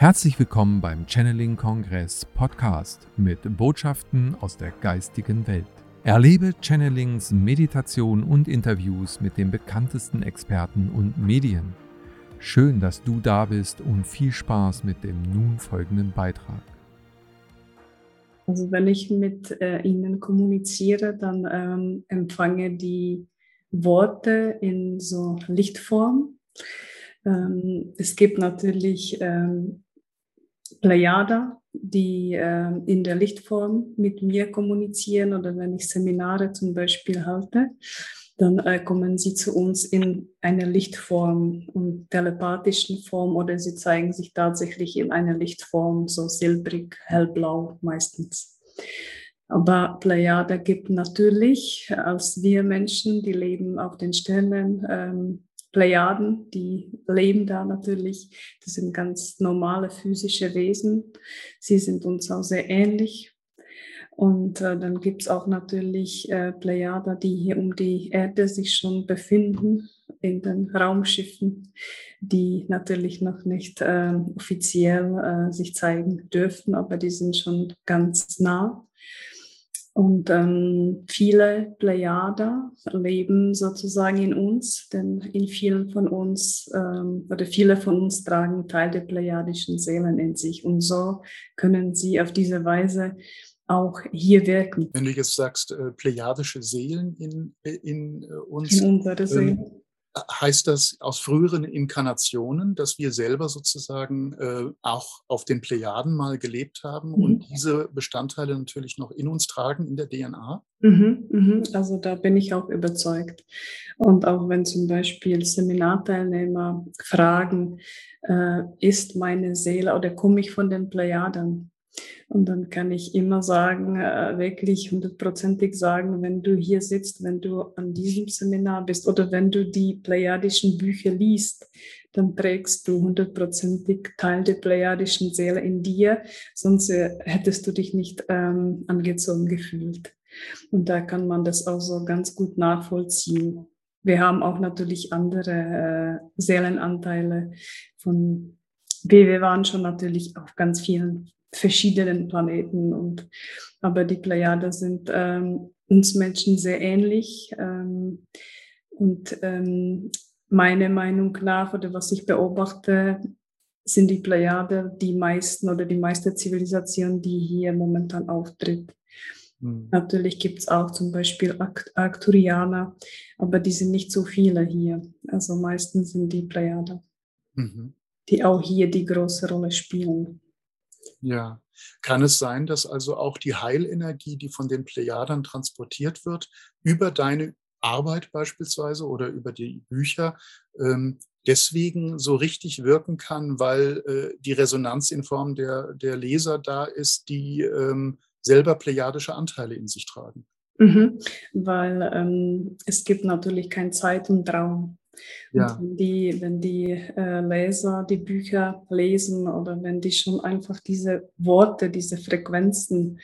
Herzlich willkommen beim Channeling Kongress Podcast mit Botschaften aus der geistigen Welt. Erlebe Channelings, Meditation und Interviews mit den bekanntesten Experten und Medien. Schön, dass du da bist und viel Spaß mit dem nun folgenden Beitrag. Also wenn ich mit äh, Ihnen kommuniziere, dann ähm, empfange die Worte in so Lichtform. Ähm, es gibt natürlich ähm, Plejada, die äh, in der Lichtform mit mir kommunizieren oder wenn ich Seminare zum Beispiel halte, dann äh, kommen sie zu uns in einer Lichtform und telepathischen Form oder sie zeigen sich tatsächlich in einer Lichtform, so silbrig, hellblau meistens. Aber Plejada gibt natürlich, als wir Menschen, die leben auf den Sternen, ähm, Plejaden, die leben da natürlich. Das sind ganz normale physische Wesen. Sie sind uns auch sehr ähnlich. Und äh, dann gibt es auch natürlich äh, Plejada, die hier um die Erde sich schon befinden, in den Raumschiffen, die natürlich noch nicht äh, offiziell sich zeigen dürfen, aber die sind schon ganz nah. Und ähm, viele Plejader leben sozusagen in uns, denn in vielen von uns ähm, oder viele von uns tragen Teil der plejadischen Seelen in sich. Und so können sie auf diese Weise auch hier wirken. Wenn du jetzt sagst, äh, plejadische Seelen in, in äh, uns. In unsere Seelen. Ähm, heißt das aus früheren Inkarnationen, dass wir selber sozusagen äh, auch auf den Plejaden mal gelebt haben mhm. und diese Bestandteile natürlich noch in uns tragen in der DNA? Mhm, mhm. Also da bin ich auch überzeugt. Und auch wenn zum Beispiel Seminarteilnehmer fragen, äh, ist meine Seele oder komme ich von den Plejaden? Und dann kann ich immer sagen, äh, wirklich hundertprozentig sagen, wenn du hier sitzt, wenn du an diesem Seminar bist oder wenn du die plejadischen Bücher liest, dann trägst du hundertprozentig Teil der plejadischen Seele in dir, sonst äh, hättest du dich nicht ähm, angezogen gefühlt. Und da kann man das auch so ganz gut nachvollziehen. Wir haben auch natürlich andere äh, Seelenanteile von wir waren schon natürlich auf ganz vielen verschiedenen Planeten. Und, aber die Plejaden sind ähm, uns Menschen sehr ähnlich. Ähm, und ähm, meiner Meinung nach oder was ich beobachte, sind die Plejaden die meisten oder die meiste Zivilisation, die hier momentan auftritt. Mhm. Natürlich gibt es auch zum Beispiel Arcturianer, aber die sind nicht so viele hier. Also meistens sind die Plejaden, mhm. die auch hier die große Rolle spielen. Ja. Kann es sein, dass also auch die Heilenergie, die von den Plejadern transportiert wird, über deine Arbeit beispielsweise oder über die Bücher, ähm, deswegen so richtig wirken kann, weil äh, die Resonanz in Form der, der Leser da ist, die ähm, selber plejadische Anteile in sich tragen? Mhm, weil ähm, es gibt natürlich kein Zeit und Raum. Ja. Und wenn die, wenn die äh, Leser die Bücher lesen oder wenn die schon einfach diese Worte, diese Frequenzen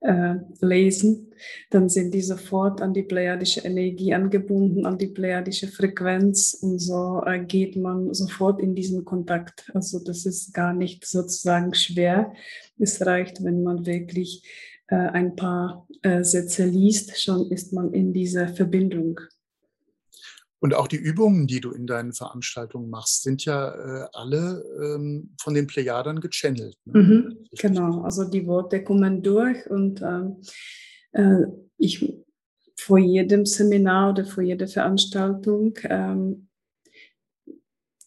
äh, lesen, dann sind die sofort an die plejadische Energie angebunden, an die plejadische Frequenz und so äh, geht man sofort in diesen Kontakt. Also das ist gar nicht sozusagen schwer. Es reicht, wenn man wirklich äh, ein paar äh, Sätze liest, schon ist man in dieser Verbindung. Und auch die Übungen, die du in deinen Veranstaltungen machst, sind ja äh, alle ähm, von den Plejadern gechannelt. Ne? Mhm, genau, also die Worte kommen durch und ähm, äh, ich vor jedem Seminar oder vor jeder Veranstaltung ähm,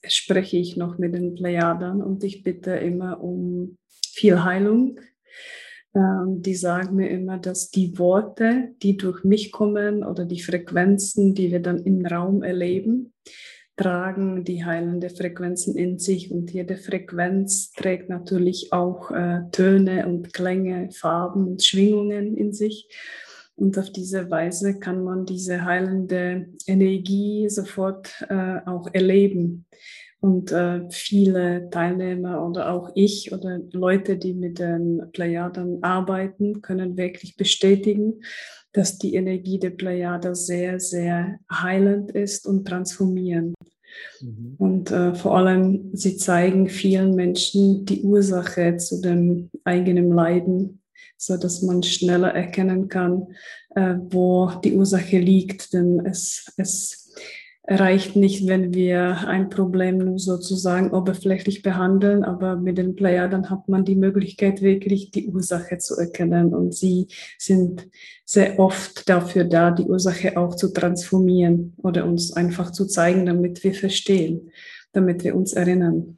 spreche ich noch mit den Plejadern und ich bitte immer um viel Heilung die sagen mir immer, dass die Worte, die durch mich kommen oder die Frequenzen, die wir dann im Raum erleben, tragen die heilende Frequenzen in sich und jede Frequenz trägt natürlich auch äh, Töne und Klänge, Farben und Schwingungen in sich. Und auf diese Weise kann man diese heilende Energie sofort äh, auch erleben. Und äh, viele Teilnehmer oder auch ich oder Leute, die mit den Plejaden arbeiten, können wirklich bestätigen, dass die Energie der Plejade sehr, sehr heilend ist und transformierend. Mhm. Und äh, vor allem, sie zeigen vielen Menschen die Ursache zu dem eigenen Leiden, so dass man schneller erkennen kann, äh, wo die Ursache liegt. Denn es, es reicht nicht, wenn wir ein Problem nur sozusagen oberflächlich behandeln, aber mit den Player dann hat man die Möglichkeit, wirklich die Ursache zu erkennen. Und sie sind sehr oft dafür da, die Ursache auch zu transformieren oder uns einfach zu zeigen, damit wir verstehen, damit wir uns erinnern.